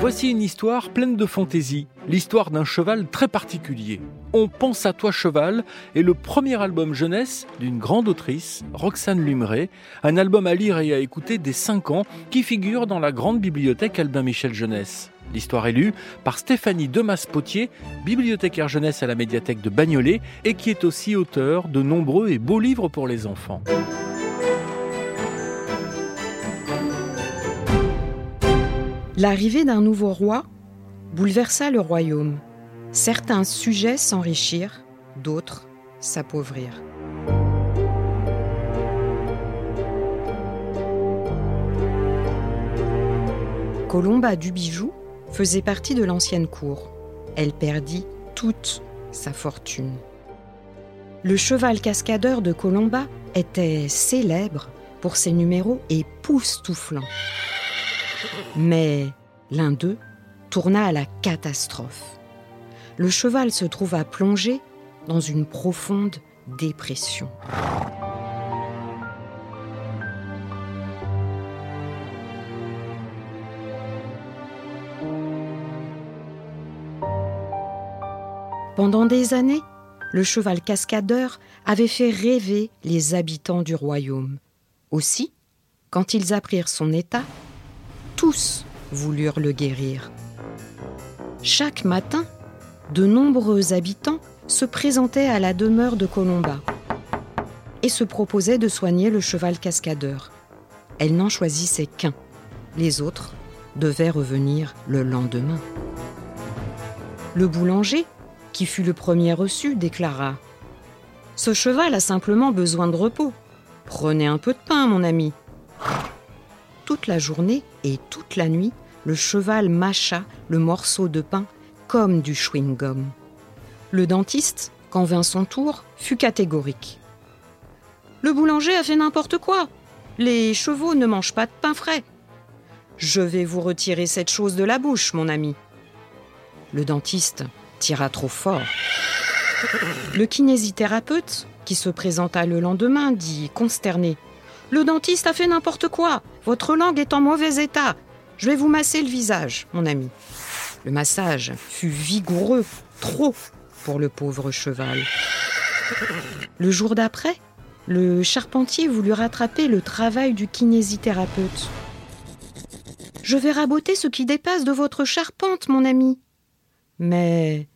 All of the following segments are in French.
Voici une histoire pleine de fantaisie, l'histoire d'un cheval très particulier. On pense à toi cheval est le premier album jeunesse d'une grande autrice, Roxane Lumeray, un album à lire et à écouter dès 5 ans qui figure dans la grande bibliothèque Albin Michel Jeunesse. L'histoire est lue par Stéphanie Demas-Potier, bibliothécaire jeunesse à la médiathèque de Bagnolet et qui est aussi auteur de nombreux et beaux livres pour les enfants. L'arrivée d'un nouveau roi bouleversa le royaume. Certains sujets s'enrichirent, d'autres s'appauvrirent. Colomba du Bijou faisait partie de l'ancienne cour. Elle perdit toute sa fortune. Le cheval cascadeur de Colomba était célèbre pour ses numéros époustouflants. Mais l'un d'eux tourna à la catastrophe. Le cheval se trouva plongé dans une profonde dépression. Pendant des années, le cheval cascadeur avait fait rêver les habitants du royaume. Aussi, quand ils apprirent son état, tous voulurent le guérir. Chaque matin, de nombreux habitants se présentaient à la demeure de Colomba et se proposaient de soigner le cheval cascadeur. Elle n'en choisissait qu'un. Les autres devaient revenir le lendemain. Le boulanger, qui fut le premier reçu, déclara ⁇ Ce cheval a simplement besoin de repos. Prenez un peu de pain, mon ami. Toute la journée et toute la nuit, le cheval mâcha le morceau de pain comme du chewing-gum. Le dentiste, quand vint son tour, fut catégorique. Le boulanger a fait n'importe quoi. Les chevaux ne mangent pas de pain frais. Je vais vous retirer cette chose de la bouche, mon ami. Le dentiste tira trop fort. Le kinésithérapeute, qui se présenta le lendemain, dit consterné le dentiste a fait n'importe quoi. Votre langue est en mauvais état. Je vais vous masser le visage, mon ami. Le massage fut vigoureux, trop pour le pauvre cheval. Le jour d'après, le charpentier voulut rattraper le travail du kinésithérapeute. Je vais raboter ce qui dépasse de votre charpente, mon ami. Mais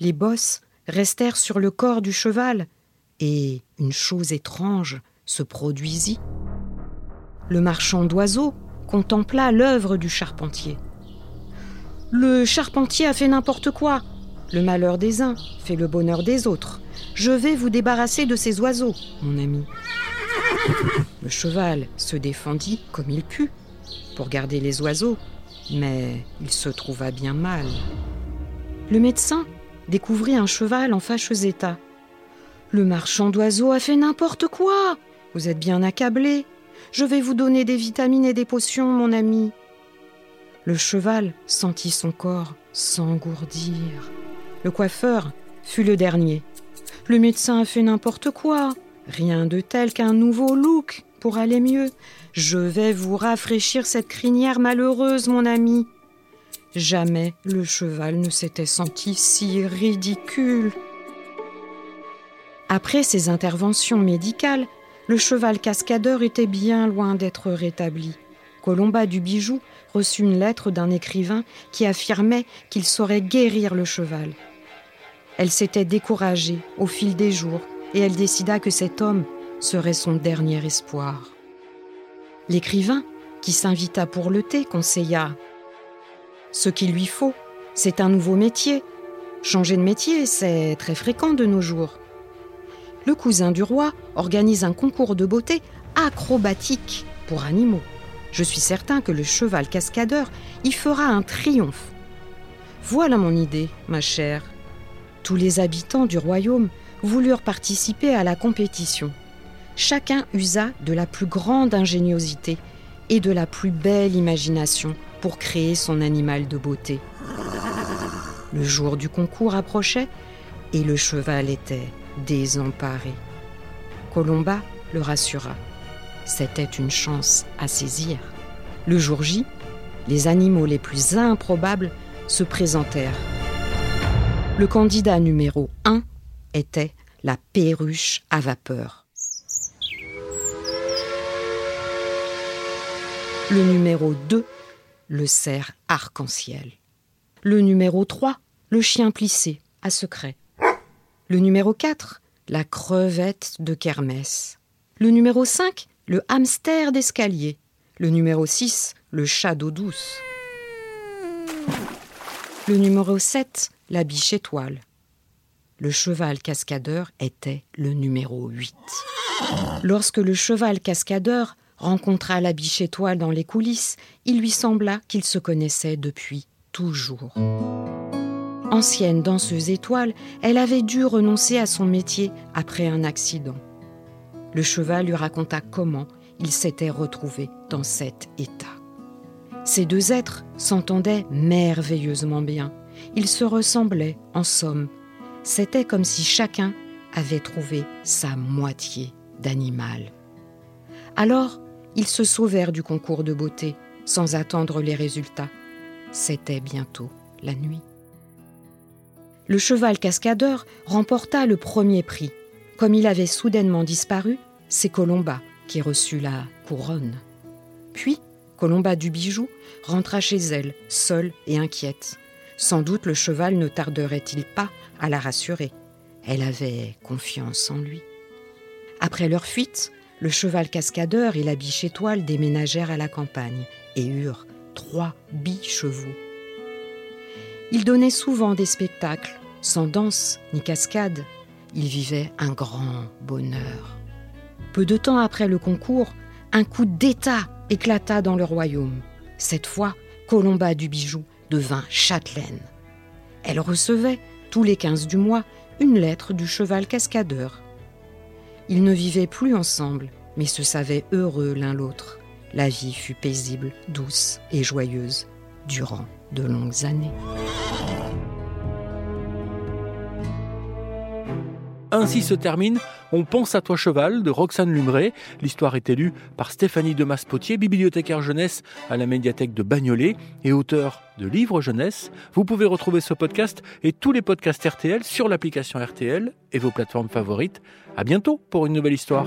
les bosses restèrent sur le corps du cheval, et une chose étrange se produisit le marchand d'oiseaux contempla l'œuvre du charpentier. Le charpentier a fait n'importe quoi. Le malheur des uns fait le bonheur des autres. Je vais vous débarrasser de ces oiseaux, mon ami. Le cheval se défendit comme il put pour garder les oiseaux, mais il se trouva bien mal. Le médecin découvrit un cheval en fâcheux état. Le marchand d'oiseaux a fait n'importe quoi. Vous êtes bien accablé. Je vais vous donner des vitamines et des potions, mon ami. Le cheval sentit son corps s'engourdir. Le coiffeur fut le dernier. Le médecin a fait n'importe quoi. Rien de tel qu'un nouveau look pour aller mieux. Je vais vous rafraîchir cette crinière malheureuse, mon ami. Jamais le cheval ne s'était senti si ridicule. Après ces interventions médicales, le cheval cascadeur était bien loin d'être rétabli. Colomba du Bijou reçut une lettre d'un écrivain qui affirmait qu'il saurait guérir le cheval. Elle s'était découragée au fil des jours et elle décida que cet homme serait son dernier espoir. L'écrivain, qui s'invita pour le thé, conseilla Ce qu'il lui faut, c'est un nouveau métier. Changer de métier, c'est très fréquent de nos jours le cousin du roi organise un concours de beauté acrobatique pour animaux. Je suis certain que le cheval cascadeur y fera un triomphe. Voilà mon idée, ma chère. Tous les habitants du royaume voulurent participer à la compétition. Chacun usa de la plus grande ingéniosité et de la plus belle imagination pour créer son animal de beauté. Le jour du concours approchait et le cheval était désemparé. Colomba le rassura. C'était une chance à saisir. Le jour J, les animaux les plus improbables se présentèrent. Le candidat numéro 1 était la perruche à vapeur. Le numéro 2, le cerf arc-en-ciel. Le numéro 3, le chien plissé à secret. Le numéro 4, la crevette de kermesse. Le numéro 5, le hamster d'escalier. Le numéro 6, le chat d'eau douce. Le numéro 7, la biche étoile. Le cheval cascadeur était le numéro 8. Lorsque le cheval cascadeur rencontra la biche étoile dans les coulisses, il lui sembla qu'il se connaissait depuis toujours. Ancienne danseuse étoile, elle avait dû renoncer à son métier après un accident. Le cheval lui raconta comment il s'était retrouvé dans cet état. Ces deux êtres s'entendaient merveilleusement bien. Ils se ressemblaient, en somme. C'était comme si chacun avait trouvé sa moitié d'animal. Alors, ils se sauvèrent du concours de beauté, sans attendre les résultats. C'était bientôt la nuit. Le cheval cascadeur remporta le premier prix. Comme il avait soudainement disparu, c'est Colomba qui reçut la couronne. Puis, Colomba du bijou rentra chez elle, seule et inquiète. Sans doute le cheval ne tarderait-il pas à la rassurer. Elle avait confiance en lui. Après leur fuite, le cheval cascadeur et la biche étoile déménagèrent à la campagne et eurent trois bichevaux. Ils donnaient souvent des spectacles, sans danse ni cascade. Ils vivaient un grand bonheur. Peu de temps après le concours, un coup d'État éclata dans le royaume. Cette fois, Colomba du Bijou devint châtelaine. Elle recevait, tous les quinze du mois, une lettre du cheval cascadeur. Ils ne vivaient plus ensemble, mais se savaient heureux l'un l'autre. La vie fut paisible, douce et joyeuse durant de longues années. Ainsi se termine On pense à toi cheval de Roxane Lumré. L'histoire est élue par Stéphanie Demas-Potier, bibliothécaire jeunesse à la médiathèque de Bagnolet et auteur de livres jeunesse. Vous pouvez retrouver ce podcast et tous les podcasts RTL sur l'application RTL et vos plateformes favorites. À bientôt pour une nouvelle histoire.